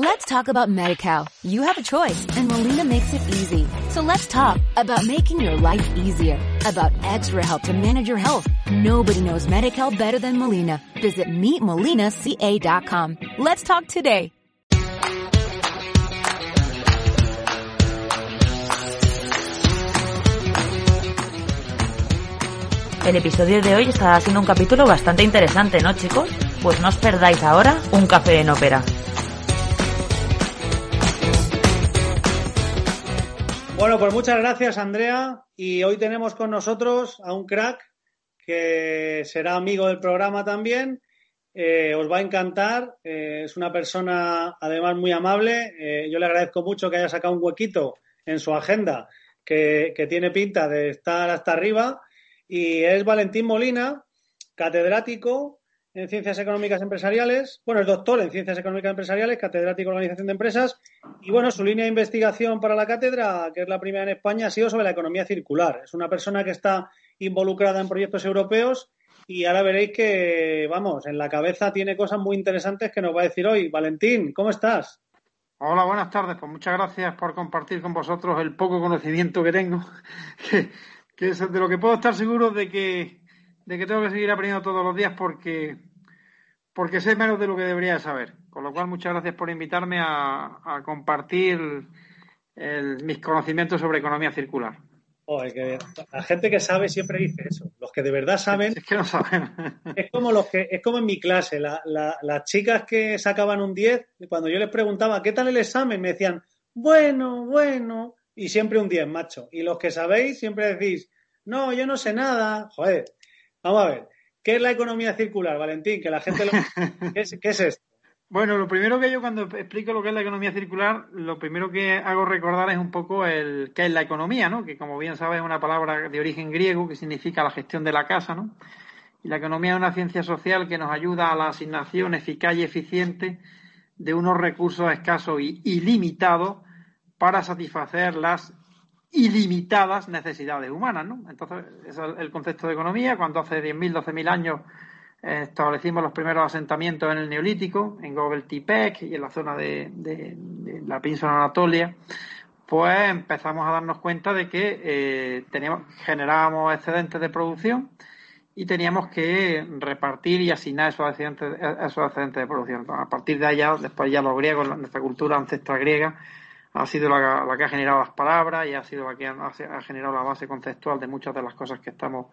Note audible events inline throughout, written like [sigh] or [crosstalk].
Let's talk about MediCal. You have a choice and Molina makes it easy. So let's talk about making your life easier, about extra help to manage your health. Nobody knows MediCal better than Molina. Visit meetmolinaca.com. Let's talk today. El episodio de hoy está siendo un capítulo bastante interesante, ¿no, chicos? Pues no os perdáis ahora un café en ópera. Bueno, pues muchas gracias, Andrea. Y hoy tenemos con nosotros a un crack que será amigo del programa también. Eh, os va a encantar. Eh, es una persona, además, muy amable. Eh, yo le agradezco mucho que haya sacado un huequito en su agenda que, que tiene pinta de estar hasta arriba. Y es Valentín Molina, catedrático en Ciencias Económicas Empresariales, bueno, es doctor en Ciencias Económicas Empresariales, catedrático de Organización de Empresas, y bueno, su línea de investigación para la cátedra, que es la primera en España, ha sido sobre la economía circular. Es una persona que está involucrada en proyectos europeos y ahora veréis que, vamos, en la cabeza tiene cosas muy interesantes que nos va a decir hoy. Valentín, ¿cómo estás? Hola, buenas tardes. Pues muchas gracias por compartir con vosotros el poco conocimiento que tengo, [laughs] que, es de lo que puedo estar seguro de que, de que tengo que seguir aprendiendo todos los días porque porque sé menos de lo que debería saber. Con lo cual, muchas gracias por invitarme a, compartir mis conocimientos sobre economía circular. la gente que sabe siempre dice eso. Los que de verdad saben. Es que no saben. Es como, los que, es como en mi clase. las chicas que sacaban un 10, cuando yo les preguntaba qué tal el examen, me decían, bueno, bueno. Y siempre un 10, macho. Y los que sabéis siempre decís, no, yo no sé nada. Joder, vamos a ver. ¿Qué es la economía circular, Valentín? Que la gente lo... [laughs] ¿Qué, es, esto? Bueno, lo primero que yo cuando explico lo que es la economía circular, lo primero que hago recordar es un poco el qué es la economía, ¿no? Que como bien sabes es una palabra de origen griego que significa la gestión de la casa, ¿no? Y la economía es una ciencia social que nos ayuda a la asignación eficaz y eficiente de unos recursos escasos y ilimitados para satisfacer las ilimitadas necesidades humanas, ¿no? Entonces, es el concepto de economía. Cuando hace 10.000, 12.000 años eh, establecimos los primeros asentamientos en el Neolítico, en Gobel Tipec y en la zona de, la península Anatolia, pues empezamos a darnos cuenta de que eh, teníamos, generábamos excedentes de producción y teníamos que repartir y asignar esos excedentes, esos excedentes de producción. A partir de allá, después ya los griegos, nuestra cultura ancestral griega, ha sido la, que ha generado las palabras y ha sido la que ha, generado la base conceptual de muchas de las cosas que estamos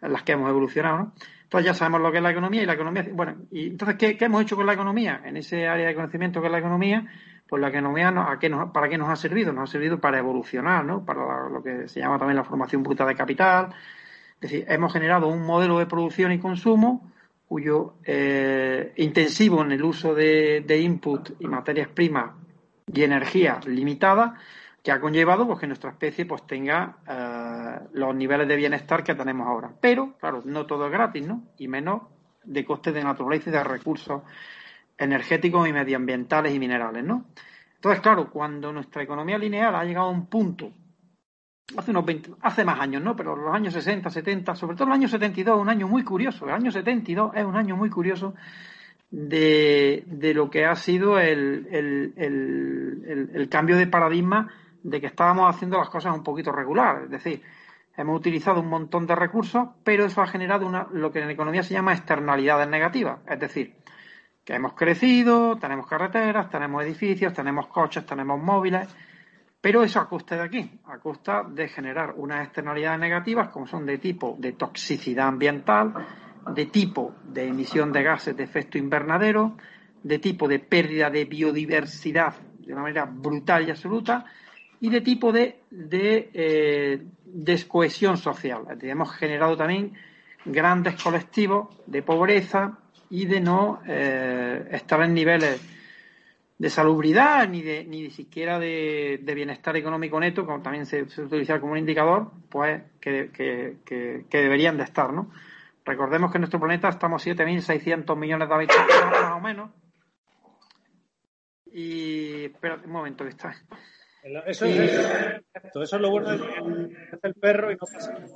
en las que hemos evolucionado. Entonces ya sabemos lo que es la economía y la economía, bueno, y entonces ¿qué, hemos hecho con la economía? En ese área de conocimiento que es la economía, pues la economía ¿a qué nos, ¿para qué nos ha servido? Nos ha servido para evolucionar, ¿no? Para lo que se llama también la formación bruta de capital. Es decir, hemos generado un modelo de producción y consumo cuyo eh, intensivo en el uso de, de input y materias primas y energía limitada que ha conllevado pues, que nuestra especie pues, tenga eh, los niveles de bienestar que tenemos ahora. Pero, claro, no todo es gratis, ¿no? Y menos de costes de naturaleza y de recursos energéticos y medioambientales y minerales, ¿no? Entonces, claro, cuando nuestra economía lineal ha llegado a un punto, hace unos 20, hace más años, ¿no? Pero los años 60, 70, sobre todo el año 72, es un año muy curioso. El año 72 es un año muy curioso de, de lo que ha sido el, el, el, cambio de paradigma de que estábamos haciendo las cosas un poquito regular. Es decir, hemos utilizado un montón de recursos, pero eso ha generado una, lo que en economía se llama externalidades negativas. Es decir, que hemos crecido, tenemos carreteras, tenemos edificios, tenemos coches, tenemos móviles, pero eso a costa de aquí, a costa de generar unas externalidades negativas como son de tipo de toxicidad ambiental, de tipo de emisión de gases de efecto invernadero, de tipo de pérdida de biodiversidad de una manera brutal y absoluta, y de tipo de, de eh, descohesión social. hemos generado también grandes colectivos de pobreza y de no eh, estar en niveles de salubridad ni de ni siquiera de, bienestar económico neto, como también se, utiliza como un indicador, pues que, que, que deberían de estar, ¿no? Recordemos que en nuestro planeta estamos 7.600 millones de habitantes, más o menos. Y. Espera un momento, que está. Eso, es, eso es lo bueno de el perro y no pasa nada.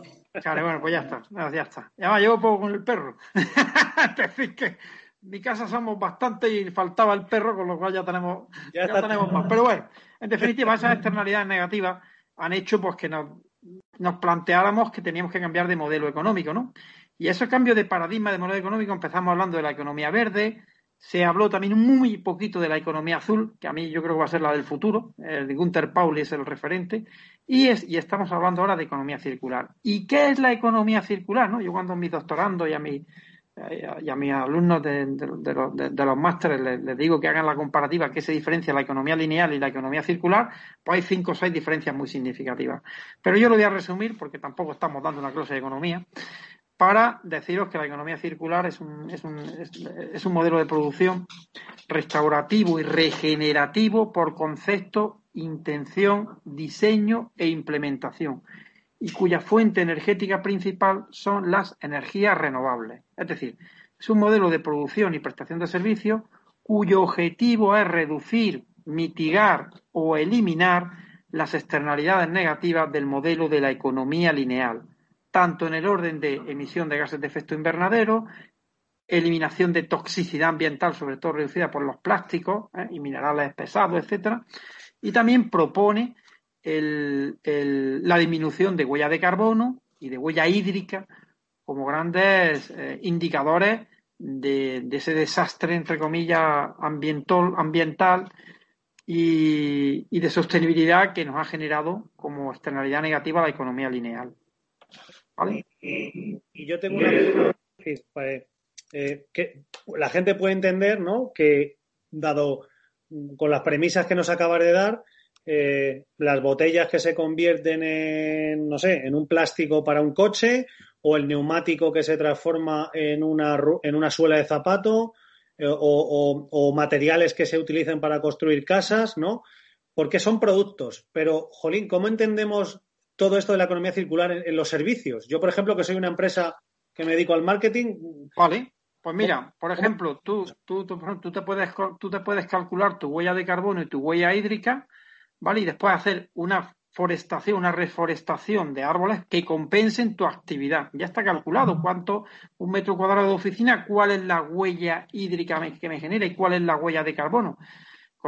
Vale, bueno, pues ya está. Ya está. Ya me llevo poco con el perro. [laughs] es decir, que mi casa somos bastante y faltaba el perro, con lo cual ya tenemos, ya, tenemos más. Pero bueno, en definitiva, esas externalidades negativas han hecho pues que nos, nos planteáramos que teníamos que cambiar de modelo económico, ¿no? Y ese cambio de paradigma de modelo económico empezamos hablando de la economía verde, se habló también muy poquito de la economía azul, que a mí yo creo que va a ser la del futuro. El de Gunther Pauli es el referente. Y, es, y estamos hablando ahora de economía circular. ¿Y qué es la economía circular? ¿no? Yo cuando a mis doctorandos y a, mi, y a mis alumnos de, de, los, másteres les, digo que hagan la comparativa, qué se diferencia la economía lineal y la economía circular, pues hay cinco o seis diferencias muy significativas. Pero yo lo voy a resumir porque tampoco estamos dando una clase de economía para deciros que la economía circular es un, es un, es, un modelo de producción restaurativo y regenerativo por concepto, intención, diseño e implementación y cuya fuente energética principal son las energías renovables. Es decir, es un modelo de producción y prestación de servicios cuyo objetivo es reducir, mitigar o eliminar las externalidades negativas del modelo de la economía lineal, tanto en el orden de emisión de gases de efecto invernadero, eliminación de toxicidad ambiental, sobre todo reducida por los plásticos ¿eh? y minerales pesados, etcétera, y también propone la disminución de huella de carbono y de huella hídrica como grandes eh, indicadores de, ese desastre, entre comillas, ambiental, y de sostenibilidad que nos ha generado como externalidad negativa la economía lineal. Y, yo tengo una pregunta eh, la gente puede entender, ¿no? Que dado con las premisas que nos acabas de dar, eh, las botellas que se convierten en, no sé, en un plástico para un coche o el neumático que se transforma en una, en una suela de zapato eh, o, o, materiales que se utilizan para construir casas, ¿no? Porque son productos. Pero, Jolín, ¿cómo entendemos todo esto de la economía circular en, los servicios. Yo, por ejemplo, que soy una empresa que me dedico al marketing. Vale. Pues mira, por ejemplo, tú, tú, tú, te puedes, tú te puedes calcular tu huella de carbono y tu huella hídrica, ¿vale? Y después hacer una forestación, una reforestación de árboles que compensen tu actividad. Ya está calculado cuánto, un metro cuadrado de oficina, cuál es la huella hídrica que me genera y cuál es la huella de carbono.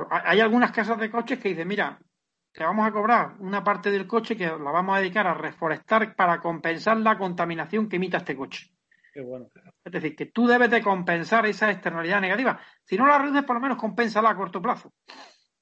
Hay algunas casas de coches que dicen, mira, te vamos a cobrar una parte del coche que la vamos a dedicar a reforestar para compensar la contaminación que emita este coche. Qué bueno. Es decir, que tú debes de compensar esa externalidad negativa. Si no la reduces, por lo menos compénsala a corto plazo.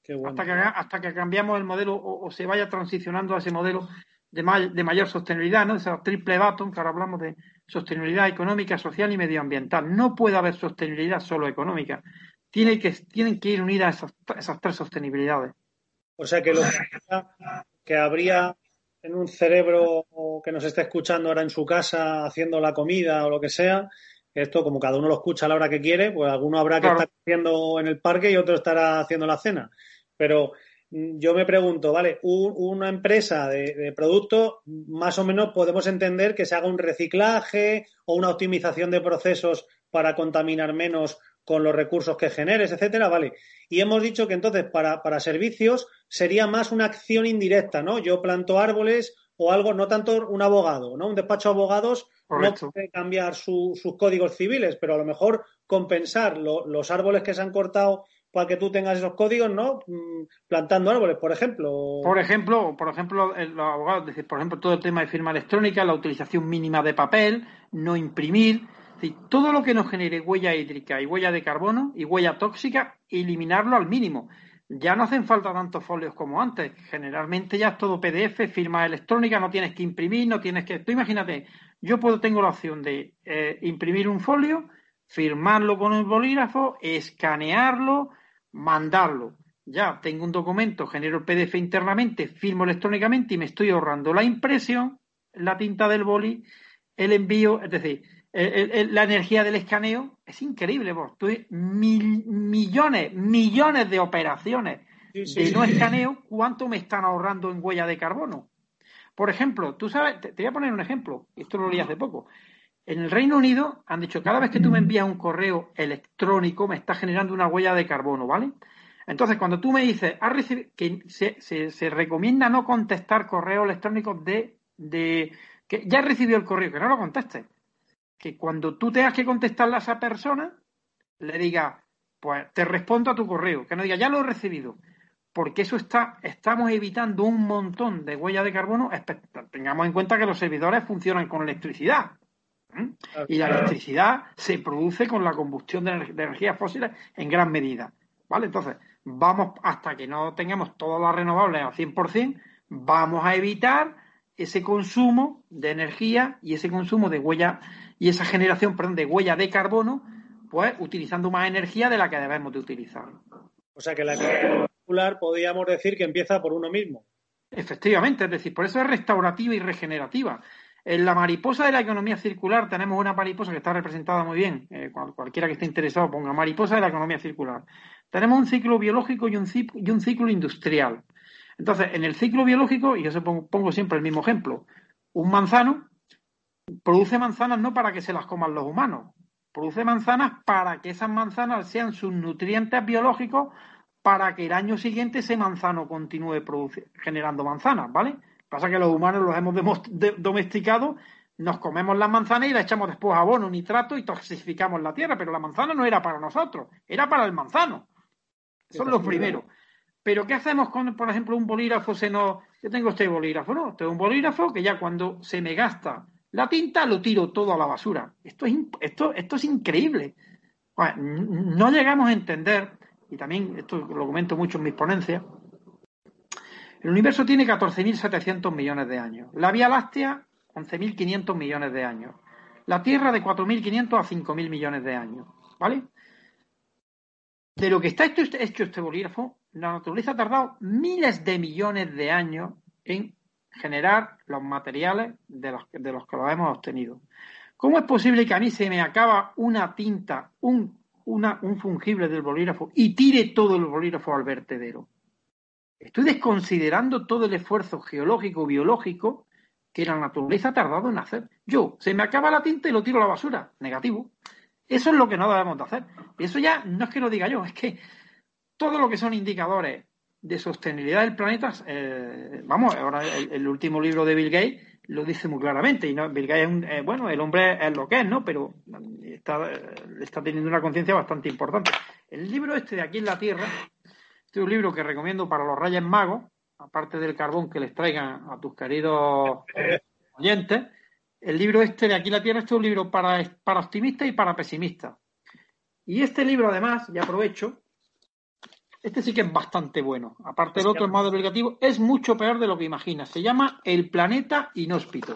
Qué bueno. hasta, que, hasta que cambiamos el modelo o, se vaya transicionando a ese modelo de, de mayor sostenibilidad, ¿no? Esa triple button, que ahora hablamos de sostenibilidad económica, social y medioambiental. No puede haber sostenibilidad solo económica. Tiene que, tienen que ir unidas esas, esas tres sostenibilidades. O sea que lo que habría en un cerebro que nos esté escuchando ahora en su casa haciendo la comida o lo que sea, esto como cada uno lo escucha a la hora que quiere, pues alguno habrá que estar haciendo en el parque y otro estará haciendo la cena. Pero mm, yo me pregunto, vale, una empresa de, de productos, más o menos podemos entender que se haga un reciclaje o una optimización de procesos para contaminar menos con los recursos que generes, etcétera, vale. Y hemos dicho que entonces para, para servicios sería más una acción indirecta, ¿no? Yo planto árboles o algo, no tanto un abogado, ¿no? Un despacho de abogados no puede cambiar sus códigos civiles, pero a lo mejor compensar los árboles que se han cortado para que tú tengas esos códigos, ¿no? Mm, plantando árboles, por ejemplo. Por ejemplo, por ejemplo, los abogados, por ejemplo, todo el tema de firma electrónica, la utilización mínima de papel, no imprimir, todo lo que nos genere huella hídrica y huella de carbono y huella tóxica, eliminarlo al mínimo. Ya no hacen falta tantos folios como antes. Generalmente ya es todo PDF, firma electrónica, no tienes que imprimir, no tienes que. Tú imagínate, yo puedo tengo la opción de eh, imprimir un folio, firmarlo con un bolígrafo, escanearlo, mandarlo. Ya tengo un documento, genero el PDF internamente, firmo electrónicamente y me estoy ahorrando la impresión, la tinta del boli, el envío, es decir, la energía del escaneo es increíble. Vos. Tú, millones, millones de operaciones de no escaneo, ¿cuánto me están ahorrando en huella de carbono? Por ejemplo, tú sabes, te, voy a poner un ejemplo, esto lo leí hace poco. En el Reino Unido han dicho, cada vez que tú me envías un correo electrónico, me está generando una huella de carbono, ¿vale? Entonces, cuando tú me dices, que se, se, recomienda no contestar correos electrónicos de, de que ya recibió el correo, que no lo contestes que cuando tú tengas que contestarle a esa persona, le diga, pues te respondo a tu correo, que no diga, ya lo he recibido, porque eso está, estamos evitando un montón de huellas de carbono. Tengamos en cuenta que los servidores funcionan con electricidad. Y la electricidad se produce con la combustión de, energías fósiles en gran medida. ¿Vale? Entonces, vamos hasta que no tengamos todas las renovables al 100%, vamos a evitar ese consumo de energía y ese consumo de huella y esa generación, perdón, de huella de carbono, pues utilizando más energía de la que debemos de utilizar. O sea que la economía circular podríamos decir que empieza por uno mismo. Efectivamente, es decir, por eso es restaurativa y regenerativa. En la mariposa de la economía circular tenemos una mariposa que está representada muy bien. Eh, cualquiera que esté interesado ponga mariposa de la economía circular. Tenemos un ciclo biológico y un, y un ciclo industrial. Entonces, en el ciclo biológico, y yo pongo, pongo siempre el mismo ejemplo, un manzano produce manzanas no para que se las coman los humanos, produce manzanas para que esas manzanas sean sus nutrientes biológicos para que el año siguiente ese manzano continúe generando manzanas, ¿vale? Pasa que los humanos los hemos domesticado, nos comemos las manzanas y le echamos después abono, nitrato y toxificamos la tierra, pero la manzana no era para nosotros, era para el manzano. Son los primeros. Pero ¿qué hacemos con, por ejemplo, un bolígrafo? Se nos... Yo tengo este bolígrafo, ¿no? Tengo un bolígrafo que ya cuando se me gasta la tinta lo tiro todo a la basura. Esto es, esto, esto es increíble. no llegamos a entender, y también esto lo comento mucho en mis ponencias, el universo tiene 14.700 millones de años. La Vía Láctea, 11.500 millones de años. La Tierra de 4.500 a 5.000 millones de años. ¿Vale? De lo que está hecho este, hecho este bolígrafo, la naturaleza ha tardado miles de millones de años en generar los materiales de los, de los que los hemos obtenido. ¿Cómo es posible que a mí se me acaba una tinta, un, un fungible del bolígrafo y tire todo el bolígrafo al vertedero? Estoy desconsiderando todo el esfuerzo geológico, biológico que la naturaleza ha tardado en hacer. Yo, se me acaba la tinta y lo tiro a la basura. Negativo. Eso es lo que no debemos de hacer. Eso ya no es que lo diga yo, es que todo lo que son indicadores de sostenibilidad del planeta, eh, vamos, ahora el, último libro de Bill Gates lo dice muy claramente. Y no, Bill Gates es eh, bueno, el hombre es lo que es, ¿no? Pero está, está teniendo una conciencia bastante importante. El libro este de aquí en la Tierra, este es un libro que recomiendo para los Reyes Magos, aparte del carbón que les traigan a tus queridos [laughs] oyentes. El libro este de aquí en la Tierra, este es un libro para, para optimistas y para pesimistas. Y este libro, además, y aprovecho, este sí que es bastante bueno. Aparte del otro, el más obligativo, es mucho peor de lo que imaginas. Se llama El planeta inhóspito.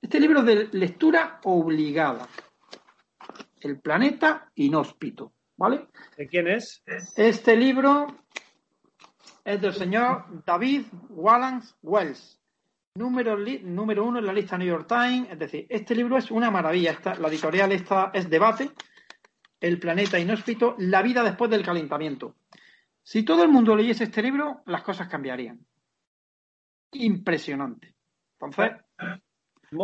Este libro es de lectura obligada. El planeta inhóspito. ¿Vale? ¿De quién es? Este libro es del señor David Wallace Wells. Número, número uno en la lista New York Times. Es decir, este libro es una maravilla. Esta, la editorial esta es Debate. El planeta inhóspito, la vida después del calentamiento. Si todo el mundo leyese este libro, las cosas cambiarían. Impresionante. Entonces.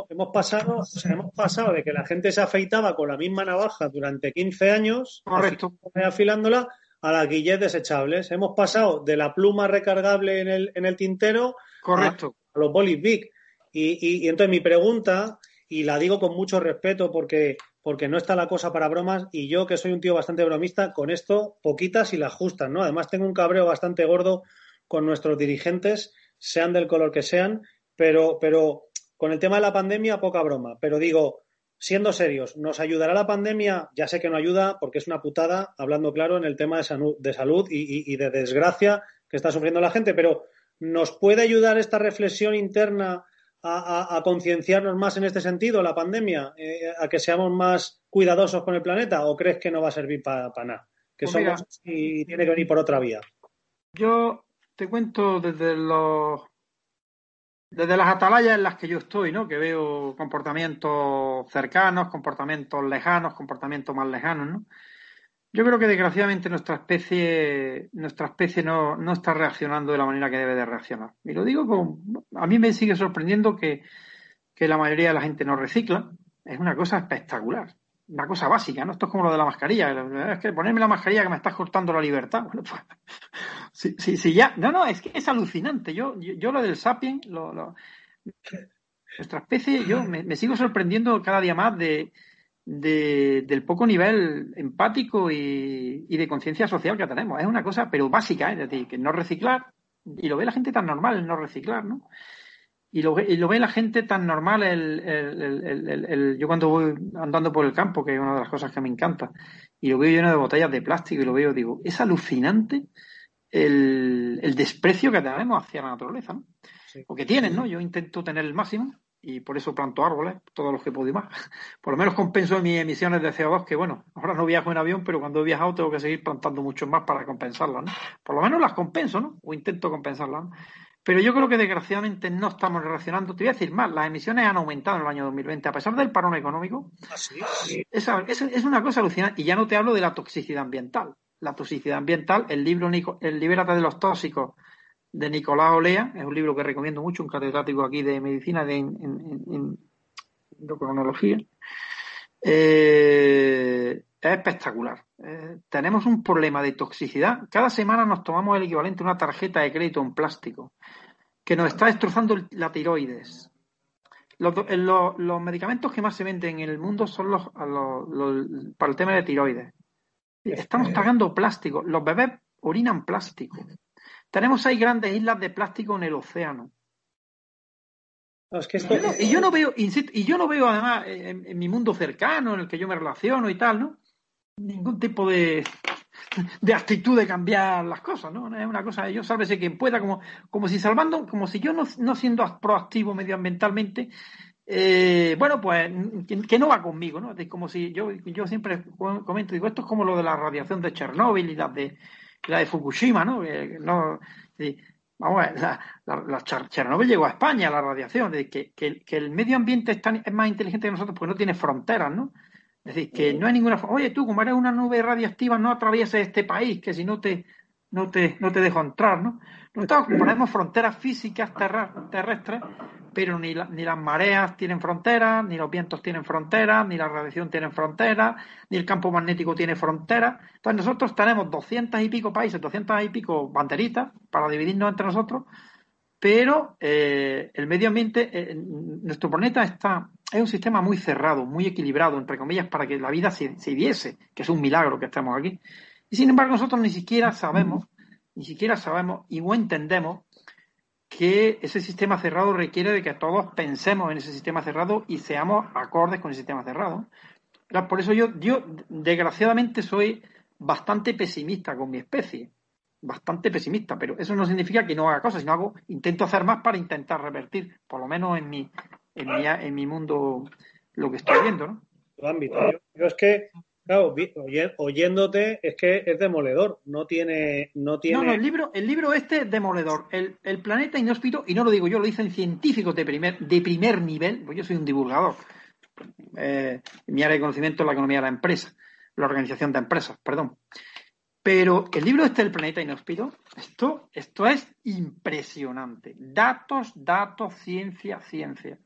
Hemos pasado, hemos pasado de que la gente se afeitaba con la misma navaja durante 15 años, correcto, afilándola, a las guillet desechables. Hemos pasado de la pluma recargable en el, en el tintero correcto. A, los bolis big. Y, y, entonces mi pregunta, y la digo con mucho respeto porque porque no está la cosa para bromas y yo que soy un tío bastante bromista, con esto poquitas y las justas, ¿no? Además tengo un cabreo bastante gordo con nuestros dirigentes, sean del color que sean, pero, pero con el tema de la pandemia poca broma, pero digo, siendo serios, ¿nos ayudará la pandemia? Ya sé que no ayuda porque es una putada, hablando claro en el tema de, salud, y de desgracia que está sufriendo la gente, pero ¿nos puede ayudar esta reflexión interna a, concienciarnos más en este sentido, la pandemia, eh, a que seamos más cuidadosos con el planeta o crees que no va a servir para nada? Que pues somos y tiene que venir por otra vía. Yo te cuento desde los desde las atalayas en las que yo estoy, ¿no? Que veo comportamientos cercanos, comportamientos lejanos, comportamientos más lejanos, ¿no? Yo creo que desgraciadamente nuestra especie, nuestra especie no, no, está reaccionando de la manera que debe de reaccionar. Y lo digo con, a mí me sigue sorprendiendo que, que la mayoría de la gente no recicla. Es una cosa espectacular, una cosa básica, ¿no? Esto es como lo de la mascarilla. Es que ponerme la mascarilla que me estás cortando la libertad. [laughs] Bueno, pues, sí, sí, sí, ya. No, no, es que es alucinante. Yo, yo, lo del sapien, lo, nuestra especie, yo me, me sigo sorprendiendo cada día más de, del poco nivel empático y, de conciencia social que tenemos. Es una cosa, pero básica, ¿eh? es decir, que no reciclar, y lo ve la gente tan normal el no reciclar, ¿no? Y lo, y lo ve la gente tan normal el, el, yo cuando voy andando por el campo, que es una de las cosas que me encanta, y lo veo lleno de botellas de plástico y lo veo, digo, es alucinante el, desprecio que tenemos hacia la naturaleza, ¿no? O que tienen, ¿no? Yo intento tener el máximo y por eso planto árboles, todos los que puedo y más. [laughs] Por lo menos compenso mis emisiones de CO2, que bueno, ahora no viajo en avión, pero cuando he viajado tengo que seguir plantando mucho más para compensarlas, ¿no? Por lo menos las compenso, ¿no? O intento compensarlas, ¿no? Pero yo creo que desgraciadamente no estamos relacionando. Te voy a decir más, las emisiones han aumentado en el año 2020, a pesar del parón económico. ¿Ah, sí? es, es, una cosa alucinante. Y ya no te hablo de la toxicidad ambiental. La toxicidad ambiental, el libro El Libérate de los Tóxicos de Nicolás Olea, es un libro que recomiendo mucho, un catedrático aquí de medicina de en, endocrinología. Eh, es espectacular. Eh, tenemos un problema de toxicidad. Cada semana nos tomamos el equivalente a una tarjeta de crédito en plástico que nos está destrozando la tiroides. Los, los, medicamentos que más se venden en el mundo son los, para el tema de tiroides. Estamos pagando plástico. Los bebés orinan plástico. Tenemos seis grandes islas de plástico en el océano. y, yo no, veo, y yo no veo además en, mi mundo cercano, en el que yo me relaciono y tal, ¿no? Ningún tipo de, de actitud de cambiar las cosas, ¿no? Es una cosa, yo sálvese quien pueda, como, como si salvando, como si yo no, no siendo proactivo medioambientalmente, eh, bueno, pues que, no va conmigo, ¿no? Es como si yo, yo siempre comento, digo, esto es como lo de la radiación de Chernóbil y las de la de Fukushima, ¿no? no vamos a ver, la, la, Chernobyl llegó a España, la radiación, de que, que, el medio ambiente es, tan, es más inteligente que nosotros porque no tiene fronteras, ¿no? Es decir, que no hay ninguna. Oye, tú, como eres una nube radiactiva, no atravieses este país, que si no te, no te, no te dejo entrar, ¿no? Nosotros ponemos fronteras físicas terrestres, pero ni, ni las mareas tienen fronteras, ni los vientos tienen fronteras, ni la radiación tiene fronteras, ni el campo magnético tiene fronteras. Entonces nosotros tenemos doscientas y pico países, doscientas y pico banderitas para dividirnos entre nosotros, pero eh, el medio ambiente, eh, nuestro planeta está, es un sistema muy cerrado, muy equilibrado, entre comillas, para que la vida se, se diese, que es un milagro que estemos aquí. Y sin embargo nosotros ni siquiera sabemos, ni siquiera sabemos y no entendemos que ese sistema cerrado requiere de que todos pensemos en ese sistema cerrado y seamos acordes con el sistema cerrado. Por eso yo, yo desgraciadamente soy bastante pesimista con mi especie, bastante pesimista, pero eso no significa que no haga cosas, sino hago, intento hacer más para intentar revertir, por lo menos en mi, en mi, en mi mundo, lo que estoy viendo, ¿no? yo es que Claro, oyéndote es que es demoledor, no tiene, no tiene. No, no, el libro, el libro este es demoledor. El, planeta inhóspito, y no lo digo yo, lo dicen científicos de primer, de primer nivel, pues yo soy un divulgador. Eh, mi área de conocimiento es la economía de la empresa, la organización de empresas, perdón. Pero el libro este del planeta inhóspito, esto, esto es impresionante. Datos, datos, ciencia, ciencia.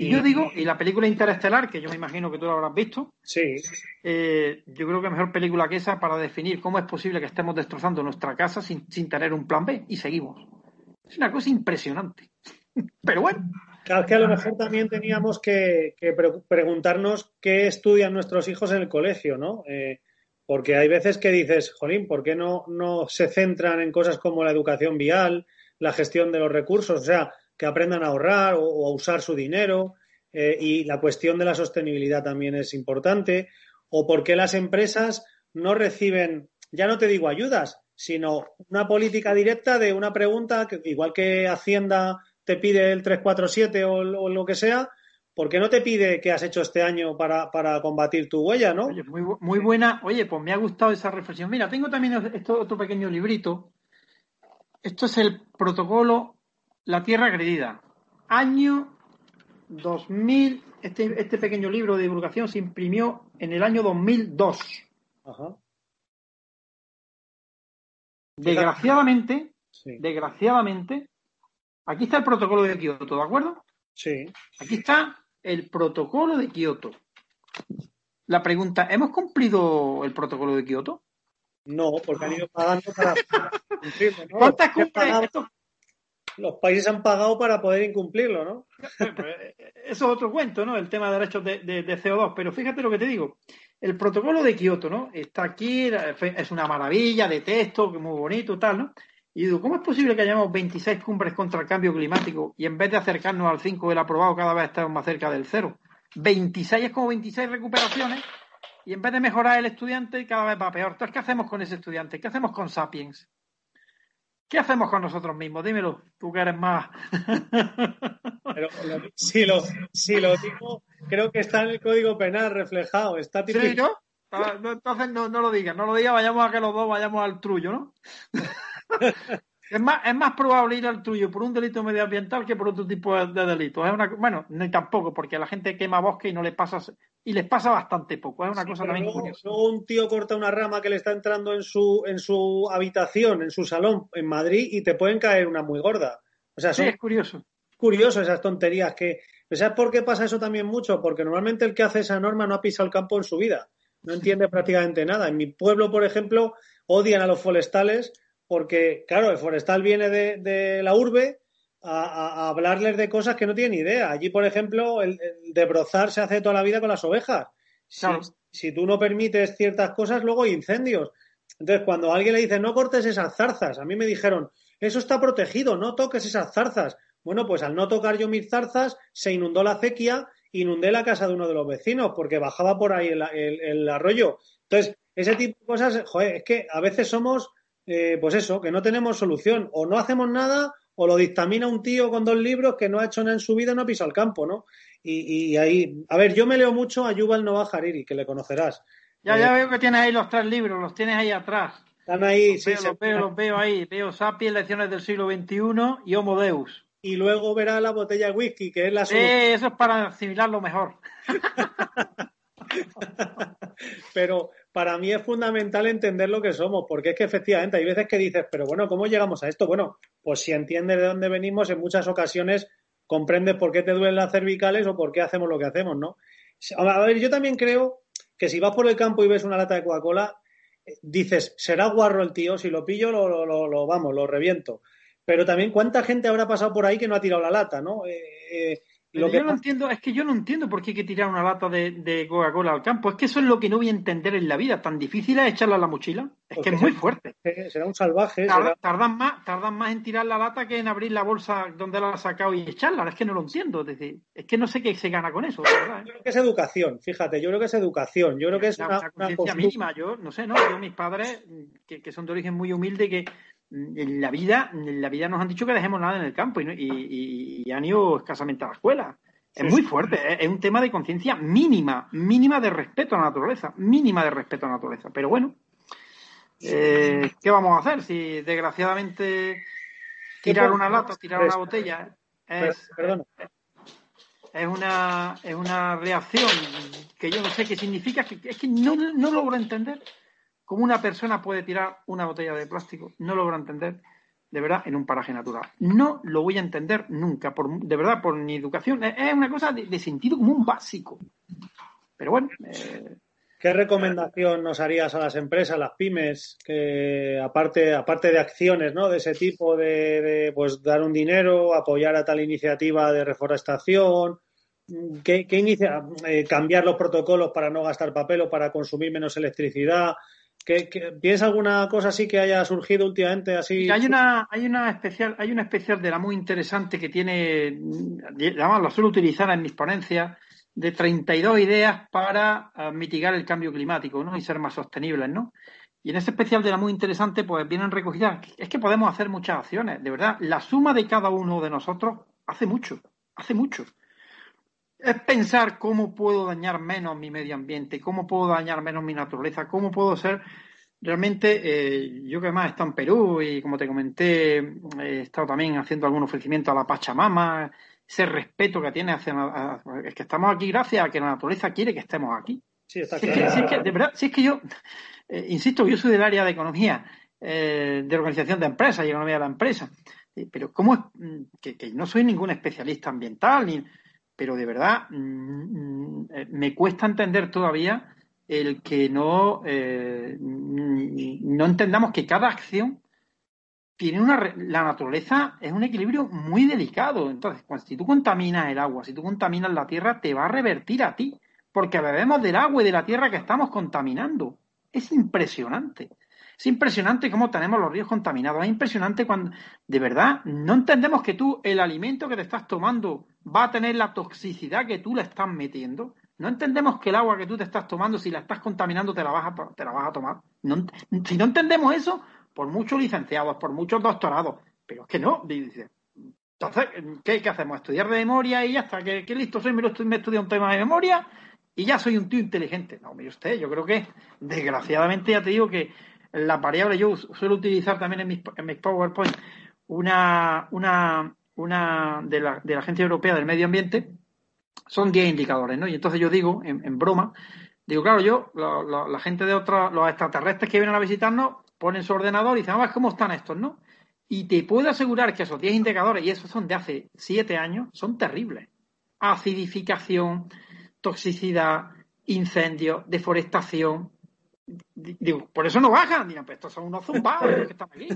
Y yo digo, y la película Interestelar, que yo me imagino que tú la habrás visto, sí. Eh, yo creo que mejor película que esa para definir cómo es posible que estemos destrozando nuestra casa sin, tener un plan B y seguimos. Es una cosa impresionante. [laughs] Pero bueno. Claro, que a lo mejor también teníamos que, preguntarnos qué estudian nuestros hijos en el colegio, ¿no? Eh, porque hay veces que dices, Jolín, ¿por qué no, no se centran en cosas como la educación vial, la gestión de los recursos? O sea, que aprendan a ahorrar o, a usar su dinero. Eh, y la cuestión de la sostenibilidad también es importante. O por qué las empresas no reciben, ya no te digo ayudas, sino una política directa de una pregunta, que, igual que Hacienda te pide el 347 o, o lo que sea, ¿por qué no te pide qué has hecho este año para, combatir tu huella, no? Oye, muy, muy, buena. Oye, pues me ha gustado esa reflexión. Mira, tengo también esto, otro pequeño librito. Esto es el protocolo la Tierra Agredida. Año 2000. Este, este pequeño libro de divulgación se imprimió en el año 2002. Ajá. Desgraciadamente, desgraciadamente, aquí está el protocolo de Kioto, ¿de acuerdo? Sí. Aquí está el protocolo de Kioto. La pregunta, ¿hemos cumplido el protocolo de Kioto? No, porque han ido pagando para [laughs] cumplirlo. ¿Cuántas cumple? Los países han pagado para poder incumplirlo, ¿no? Pues, eso es otro cuento, ¿no? El tema de derechos de, de, CO2. Pero fíjate lo que te digo. El protocolo de Kioto, ¿no? Está aquí, es una maravilla de texto, muy bonito, tal, ¿no? Y digo, ¿cómo es posible que hayamos 26 cumbres contra el cambio climático y en vez de acercarnos al 5 del aprobado, cada vez estamos más cerca del 0? 26 es como 26 recuperaciones y en vez de mejorar el estudiante, cada vez va peor. Entonces, ¿qué hacemos con ese estudiante? ¿Qué hacemos con Sapiens? ¿Qué hacemos con nosotros mismos? Dímelo, tú que eres más. [laughs] Pero si lo, si lo digo, creo que está en el código penal reflejado. Está ¿Sí, ¿no? Ah, entonces no, no lo digas, no lo digas, vayamos a que los dos vayamos al trullo, ¿no? [laughs] Es más, es más probable ir al tuyo por un delito medioambiental que por otro tipo de, delitos. Es una, bueno, ni tampoco, porque la gente quema bosque y no le pasa y les pasa bastante poco. Es una cosa también curiosa. Luego un tío corta una rama que le está entrando en su, en su habitación, en su salón en Madrid y te pueden caer una muy gorda. O sea, sí, es curioso. Curioso esas tonterías que. ¿Sabes por qué pasa eso también mucho? Porque normalmente el que hace esa norma no ha pisado el campo en su vida. No entiende prácticamente nada. En mi pueblo, por ejemplo, odian a los forestales porque, claro, el forestal viene de, la urbe a, hablarles de cosas que no tienen idea. Allí, por ejemplo, el, de brozar se hace toda la vida con las ovejas. Si, tú no permites ciertas cosas, luego hay incendios. Entonces, cuando alguien le dice, no cortes esas zarzas, a mí me dijeron, eso está protegido, no toques esas zarzas. Bueno, pues al no tocar yo mis zarzas, se inundó la acequia, inundé la casa de uno de los vecinos, porque bajaba por ahí el, el arroyo. Entonces, ese tipo de cosas, joder, es que a veces somos eh, pues eso, que no tenemos solución. O no hacemos nada o lo dictamina un tío con dos libros que no ha hecho nada en su vida, no ha pisado el campo, ¿no? Y, ahí, a ver, yo me leo mucho a Yuval Noah Hariri, que le conocerás. Ya, ya eh, veo que tienes ahí los tres libros, los tienes ahí atrás. Están ahí, los sí. Veo, los, veo, los veo ahí. Veo Sapiens, Lecciones del siglo XXI y Homo Deus. Y luego verá la botella de whisky, que es la Eh, eso es para asimilarlo mejor. [laughs] Pero para mí es fundamental entender lo que somos, porque es que efectivamente hay veces que dices, pero bueno, ¿cómo llegamos a esto? Bueno, pues si entiendes de dónde venimos, en muchas ocasiones comprendes por qué te duelen las cervicales o por qué hacemos lo que hacemos, ¿no? A ver, yo también creo que si vas por el campo y ves una lata de Coca-Cola, eh, dices, será guarro el tío, si lo pillo, lo, lo, vamos, lo reviento. Pero también, ¿cuánta gente habrá pasado por ahí que no ha tirado la lata, ¿no? Eh, eh, lo que yo no entiendo, es que yo no entiendo por qué hay que tirar una lata de, Coca-Cola al campo. Es que eso es lo que no voy a entender en la vida. ¿Tan difícil es echarla a la mochila? Es que es muy fuerte. Será un salvaje. Tardan, más, tardan más en tirar la lata que en abrir la bolsa donde la has sacado y echarla. Es que no lo entiendo. Es decir, es que no sé qué se gana con eso. ¿eh? Yo creo que es educación, fíjate. Yo creo que es educación. Yo creo que es una, conciencia mínima. Yo no sé, ¿no? Yo, mis padres, que, que son de origen muy humilde, que en la vida, en la vida nos han dicho que dejemos nada en el campo y, han ido escasamente a la escuela. Es muy fuerte, ¿eh? es un tema de conciencia mínima, mínima de respeto a la naturaleza, mínima de respeto a la naturaleza. Pero bueno, eh, ¿qué vamos a hacer si desgraciadamente tirar una lata, tirar una botella es, es una, es una reacción que yo no sé qué significa, que, es que no, no logro entender ¿Cómo una persona puede tirar una botella de plástico? No logro entender, de verdad, en un paraje natural. No lo voy a entender nunca, de verdad, por mi educación. Es una cosa de, sentido común básico. Pero bueno. Eh, ¿Qué recomendación nos harías a las empresas, las pymes, que aparte, aparte de acciones ¿no? de ese tipo, de, pues dar un dinero, apoyar a tal iniciativa de reforestación, ¿Qué, inicia? Eh, cambiar los protocolos para no gastar papel o para consumir menos electricidad, ¿Tienes alguna cosa así que haya surgido últimamente así? Hay una, hay una especial, hay una especial de la muy interesante que tiene, además la suelo utilizar en mis ponencias, de 32 ideas para eh, mitigar el cambio climático, ¿no? Y ser más sostenibles, ¿no? Y en ese especial de la muy interesante, pues vienen recogidas, es que podemos hacer muchas acciones, de verdad, la suma de cada uno de nosotros hace mucho, hace mucho. Es pensar cómo puedo dañar menos mi medio ambiente, cómo puedo dañar menos mi naturaleza, cómo puedo ser realmente, eh, yo que he estado en Perú y como te comenté, he estado también haciendo algún ofrecimiento a la Pachamama, ese respeto que tiene hacia es que estamos aquí gracias a que la naturaleza quiere que estemos aquí. Sí, está si, es que, de verdad, si es que yo, eh, insisto, yo soy del área de economía, eh, de organización de empresas y economía de la empresa, pero ¿cómo es mm, que, que no soy ningún especialista ambiental ni pero de verdad mm, mm, me cuesta entender todavía el que no, eh, no entendamos que cada acción tiene una, la naturaleza es un equilibrio muy delicado. Entonces, si tú contaminas el agua, si tú contaminas la tierra, te va a revertir a ti, porque bebemos del agua y de la tierra que estamos contaminando. Es impresionante. Es impresionante cómo tenemos los ríos contaminados. Es impresionante cuando, de verdad, no entendemos que tú, el alimento que te estás tomando, va a tener la toxicidad que tú le estás metiendo. No entendemos que el agua que tú te estás tomando, si la estás contaminando, te la vas a, te la vas a tomar. si no entendemos eso, por muchos licenciados, por muchos doctorados, pero es que no, dice. Entonces, ¿qué, hacemos? ¿Estudiar de memoria y ya está? ¿Qué, listo soy? Me, he estudiado un tema de memoria y ya soy un tío inteligente. No, mire usted, yo creo que, desgraciadamente, ya te digo que la variable, yo suelo utilizar también en mis, en mis PowerPoint una, una, una de, la, de la Agencia Europea del Medio Ambiente, son 10 indicadores, ¿no? Y entonces yo digo, en, broma, digo, claro, yo, la gente de otros, los extraterrestres que vienen a visitarnos, ponen su ordenador y dicen, vamos, ¿cómo están estos, no? Y te puedo asegurar que esos 10 indicadores, y esos son de hace 7 años, son terribles. Acidificación, toxicidad, incendios, deforestación. Digo, por eso no bajan. Digan, pues estos son unos zumbados que están aquí.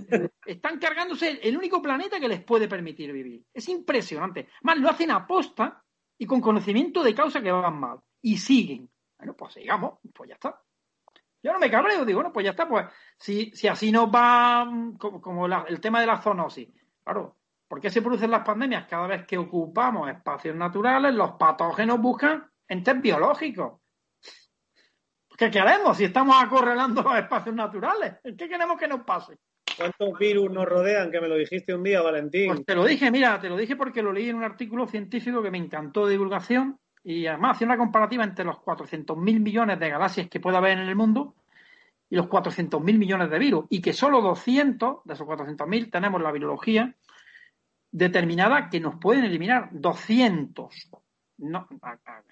Están cargándose el único planeta que les puede permitir vivir. Es impresionante. Más lo hacen a posta y con conocimiento de causa que van mal. Y siguen. Bueno, pues sigamos, pues ya está. Yo no me cabreo, digo, bueno, pues ya está, pues si, si así nos va mm, como, el tema de la zoonosis. Claro, ¿por qué se producen las pandemias? Cada vez que ocupamos espacios naturales, los patógenos buscan entes biológicos. ¿Qué queremos si estamos acorralando los espacios naturales? ¿Qué queremos que nos pase? ¿Cuántos virus nos rodean? Que me lo dijiste un día, Valentín. Pues te lo dije, mira, te lo dije porque lo leí en un artículo científico que me encantó de divulgación y además hacía una comparativa entre los 400.000 millones de galaxias que puede haber en el mundo y los 400.000 millones de virus, y que solo 200 de esos 400.000 tenemos la virología determinada que nos pueden eliminar 200. No,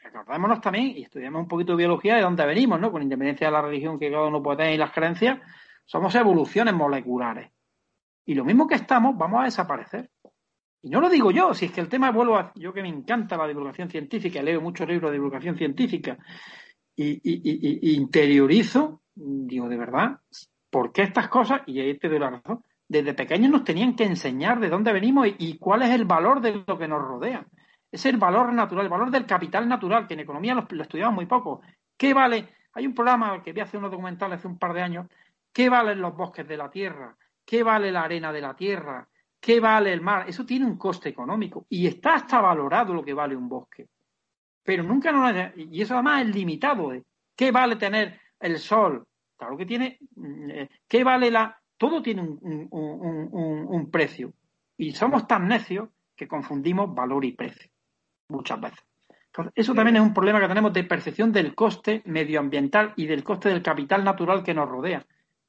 acordémonos también, y estudiamos un poquito de biología de dónde venimos, ¿no? Con independencia de la religión que cada uno puede tener y las creencias, somos evoluciones moleculares. Y lo mismo que estamos, vamos a desaparecer. Y no lo digo yo, si es que el tema vuelvo a. Yo que me encanta la divulgación científica, leo muchos libros de divulgación científica y, interiorizo, digo, de verdad, ¿por qué estas cosas? Y ahí te doy la razón. Desde pequeños nos tenían que enseñar de dónde venimos y, cuál es el valor de lo que nos rodea. Es el valor natural, el valor del capital natural, que en economía lo, lo estudiamos muy poco. ¿Qué vale? Hay un programa que vi hace unos documentales hace un par de años. ¿Qué valen los bosques de la tierra? ¿Qué vale la arena de la tierra? ¿Qué vale el mar? Eso tiene un coste económico y está hasta valorado lo que vale un bosque. Pero nunca nos... Y eso además es limitado. ¿eh? ¿Qué vale tener el sol? Claro que tiene... Mm, eh, ¿Qué vale la...? Todo tiene un, un precio. Y somos tan necios que confundimos valor y precio. Muchas veces. Entonces, eso también es un problema que tenemos de percepción del coste medioambiental y del coste del capital natural que nos rodea.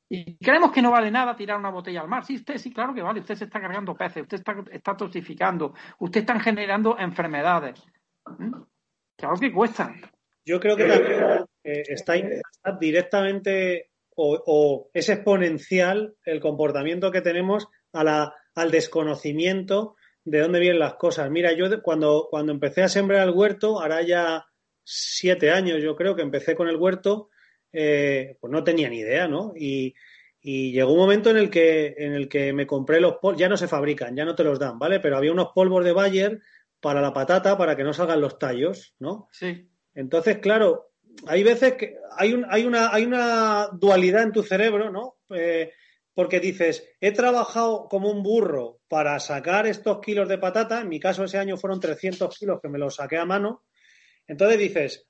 Y creemos que no vale nada tirar una botella al mar. Sí, usted sí, claro que vale. Usted se está cargando peces, usted está, está toxificando, usted está generando enfermedades. ¿Mm? Claro que cuesta. Yo creo que también eh, está, directamente o, es exponencial el comportamiento que tenemos a la, al desconocimiento de dónde vienen las cosas. Mira, yo cuando, cuando empecé a sembrar el huerto, ahora ya siete años yo creo que empecé con el huerto, eh, pues no tenía ni idea, ¿no? Y, llegó un momento en el que, en el que me compré los polvos, ya no se fabrican, ya no te los dan, ¿vale? Pero había unos polvos de Bayer para la patata para que no salgan los tallos, ¿no? Sí. Entonces, claro, hay veces que hay, un, hay, una, hay una dualidad en tu cerebro, ¿no? Eh, porque dices, he trabajado como un burro para sacar estos kilos de patata, en mi caso ese año fueron 300 kilos que me los saqué a mano, entonces dices,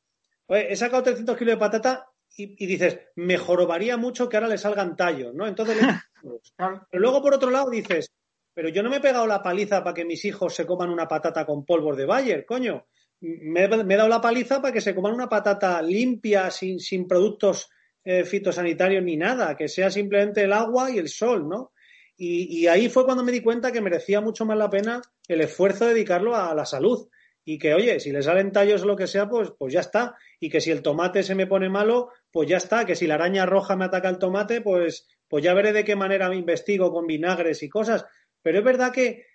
he sacado 300 kilos de patata y, dices, me jorobaría mucho que ahora le salgan tallos, ¿no? Entonces, [laughs] pero luego por otro lado dices, pero yo no me he pegado la paliza para que mis hijos se coman una patata con polvos de Bayer, coño. Me, he dado la paliza para que se coman una patata limpia, sin, sin productos eh, fitosanitarios ni nada, que sea simplemente el agua y el sol, ¿no? Y, ahí fue cuando me di cuenta que merecía mucho más la pena el esfuerzo de dedicarlo a la salud. Y que, oye, si le salen tallos o lo que sea, pues, pues ya está y que si el tomate se me pone malo, pues ya está, que si la araña roja me ataca el tomate, pues, pues ya veré de qué manera me investigo con vinagres y cosas. Pero es verdad que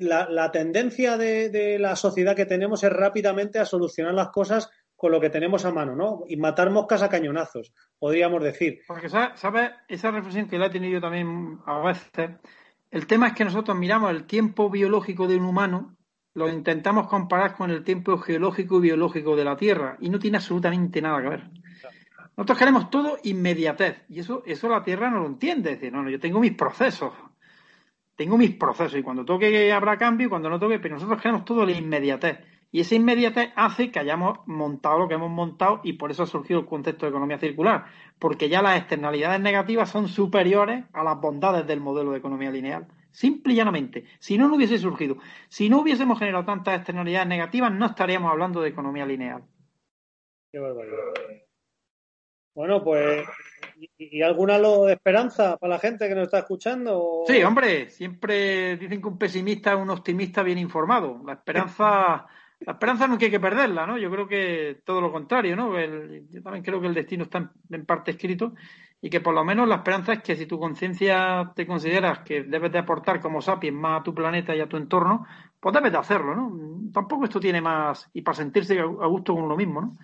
la, tendencia de, la sociedad que tenemos es rápidamente a solucionar las cosas con lo que tenemos a mano, ¿no? Y matar moscas a cañonazos, podríamos decir. Porque, ¿sabes? Esa reflexión que la he tenido también a veces El tema es que nosotros miramos el tiempo biológico de un humano, lo intentamos comparar con el tiempo geológico y biológico de la Tierra y no tiene absolutamente nada que ver. Nosotros queremos todo inmediatez y eso, eso la Tierra no lo entiende. Es decir, no, no, yo tengo mis procesos, tengo mis procesos y cuando toque habrá cambio y cuando no toque, pero nosotros queremos todo la inmediatez. Y esa inmediatez hace que hayamos montado lo que hemos montado y por eso ha surgido el concepto de economía circular, porque ya las externalidades negativas son superiores a las bondades del modelo de economía lineal. Simple y llanamente. Si no, no hubiese surgido. Si no hubiésemos generado tantas externalidades negativas, no estaríamos hablando de economía lineal. Qué barbaridad. Bueno, pues, ¿y, alguna lo de esperanza para la gente que nos está escuchando? Sí, hombre, siempre dicen que un pesimista es un optimista bien informado. La esperanza la esperanza no hay que perderla, ¿no? Yo creo que todo lo contrario, ¿no? yo también creo que el destino está en, parte escrito y que por lo menos la esperanza es que si tu conciencia te consideras que debes de aportar como sapiens más a tu planeta y a tu entorno, pues debes de hacerlo, ¿no? Tampoco esto tiene más, y para sentirse a gusto con uno mismo, ¿no?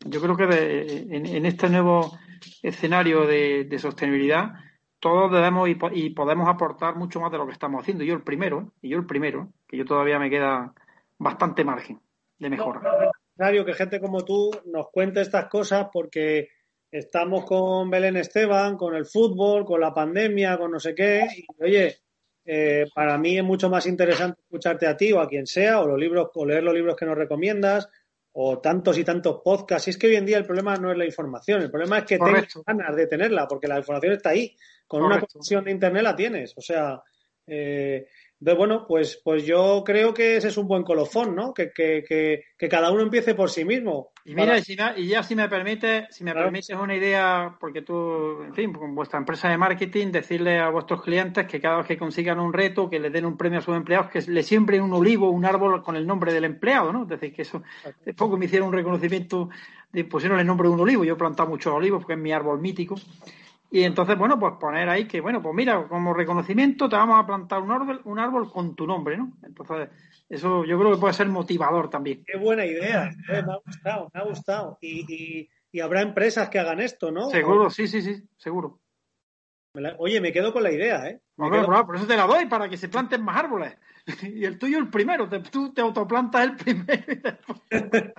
Yo creo que en, este nuevo escenario de, sostenibilidad todos debemos y, y, podemos aportar mucho más de lo que estamos haciendo. Yo el primero, y yo el primero, que yo todavía me queda bastante margen de mejora. es necesario que gente como tú nos cuente estas cosas porque estamos con Belén Esteban, con el fútbol, con la pandemia, con no sé qué. Y oye, eh, para mí es mucho más interesante escucharte a ti o a quien sea, o los libros, o leer los libros que nos recomiendas, o tantos y tantos podcasts. Y es que hoy en día el problema no es la información, el problema es que tengas ganas de tenerla, porque la información está ahí. Con una conexión de internet la tienes. O sea, eh, entonces, bueno, pues, pues yo creo que ese es un buen colofón, ¿no? Que, que, que, cada uno empiece por sí mismo. Y mira, y, ya si me permite, si me permites una idea, porque tú, en fin, con vuestra empresa de marketing, decirle a vuestros clientes que cada vez que consigan un reto, que le den un premio a sus empleados, que le siembren un olivo, un árbol con el nombre del empleado, ¿no? Es decir, que eso, después poco me hicieron un reconocimiento, de, pusieron el nombre de un olivo, yo he plantado muchos olivos porque es mi árbol mítico. Y entonces, bueno, pues poner ahí que, bueno, pues mira, como reconocimiento te vamos a plantar un árbol, un árbol con tu nombre, ¿no? Entonces, eso yo creo que puede ser motivador también. Qué buena idea, eh, me ha gustado, me ha gustado. Y, y, habrá empresas que hagan esto, ¿no? Seguro, sí, sí, sí, seguro. Oye, me quedo con la idea, ¿eh? por eso te la doy, para que se planten más árboles. [laughs] Y el tuyo el primero, tú te autoplantas el primero. [laughs]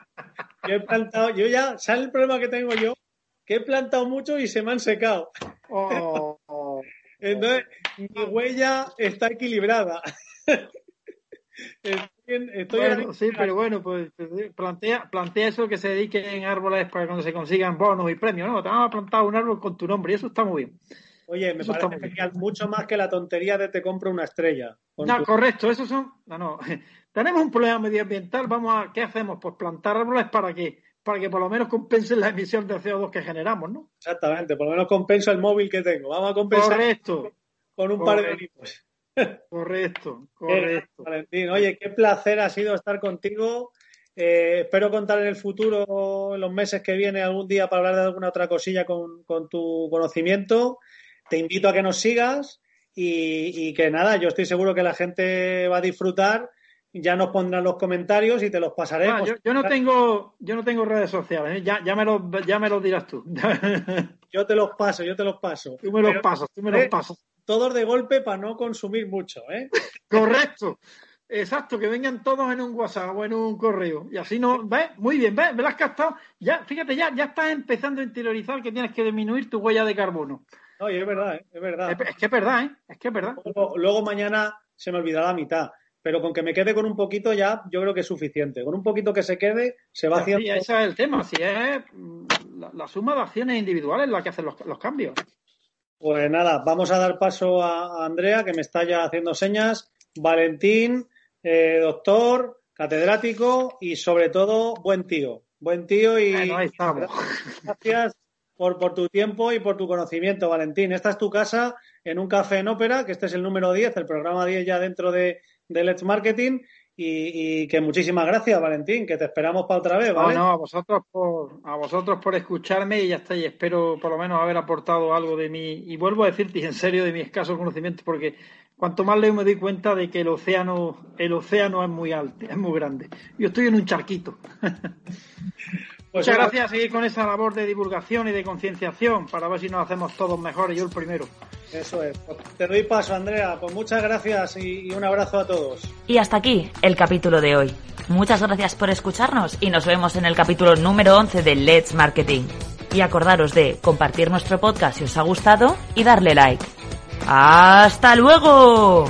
yo he plantado, yo ya, ¿sabes el problema que tengo yo? Que he plantado mucho y se me han secado. Oh. [laughs] Entonces, mi huella está equilibrada. [laughs] Estoy, sí, pero bueno, pues, pues plantea, plantea eso que se dediquen árboles para cuando se consigan bonos y premios, ¿no? Te vamos a plantar un árbol con tu nombre y eso está muy bien. Oye, me parece genial, mucho más que la tontería de te compro una estrella. No, correcto, esos son. No, no. [laughs] Tenemos un problema medioambiental, vamos a. ¿Qué hacemos? Pues plantar árboles para que para que por lo menos compensen la emisión de CO2 que generamos, ¿no? Exactamente, por lo menos compensa el móvil que tengo. Vamos a compensar correcto, con un par de libros. Correcto, [laughs] correcto. Valentín, oye, qué placer ha sido estar contigo. Eh, espero contar en el futuro, en los meses que vienen, algún día para hablar de alguna otra cosilla con, tu conocimiento. Te invito a que nos sigas y, y, que nada, yo estoy seguro que la gente va a disfrutar ya nos pondrán los comentarios y te los pasaremos. Ah, yo, no tengo, yo no tengo redes sociales, ¿eh? ya, ya, me los, ya me los dirás tú. [laughs] yo te los paso, yo te los paso. Tú me los pasas, tú me los pasas. Todos de golpe para no consumir mucho, ¿eh? [laughs] Correcto. Exacto, que vengan todos en un WhatsApp o en un correo. Y así no, ¿ves? Muy bien, ¿ves? ¿Me lo has captado? Ya, fíjate, ya, ya estás empezando a interiorizar que tienes que disminuir tu huella de carbono. Oye, es verdad, ¿eh? es verdad. Es, que es verdad, ¿eh? Es que es verdad. luego mañana se me olvidará la mitad pero con que me quede con un poquito ya yo creo que es suficiente. Con un poquito que se quede, se va haciendo. Sí, ese es el tema. Si es la, suma de acciones individuales la que hacen los, cambios. Pues nada, vamos a dar paso a, Andrea, que me está ya haciendo señas. Valentín, eh, doctor, catedrático y sobre todo buen tío. Buen tío y gracias por, por tu tiempo y por tu conocimiento, Valentín. Esta es tu casa en un café en ópera, que este es el número 10, el programa 10 ya dentro de, de Let's Marketing. Y, que muchísimas gracias, Valentín, que te esperamos para otra vez, ¿vale? No, a vosotros por, a vosotros por escucharme y ya está, y espero por lo menos haber aportado algo de mí, y vuelvo a decirte en serio de mi escaso conocimiento, porque cuanto más leo me doy cuenta de que el océano, el océano es muy alto, es muy grande. Yo estoy en un charquito. [laughs] Pues Muchas gracias a seguir con esa labor de divulgación y de concienciación para ver si nos hacemos todos mejores, yo el primero. Eso es. Pues te doy paso, Andrea. Pues muchas gracias y, y un abrazo a todos. Y hasta aquí el capítulo de hoy. Muchas gracias por escucharnos y nos vemos en el capítulo número 11 de Let's Marketing. Y acordaros de compartir nuestro podcast si os ha gustado y darle like. ¡Hasta luego!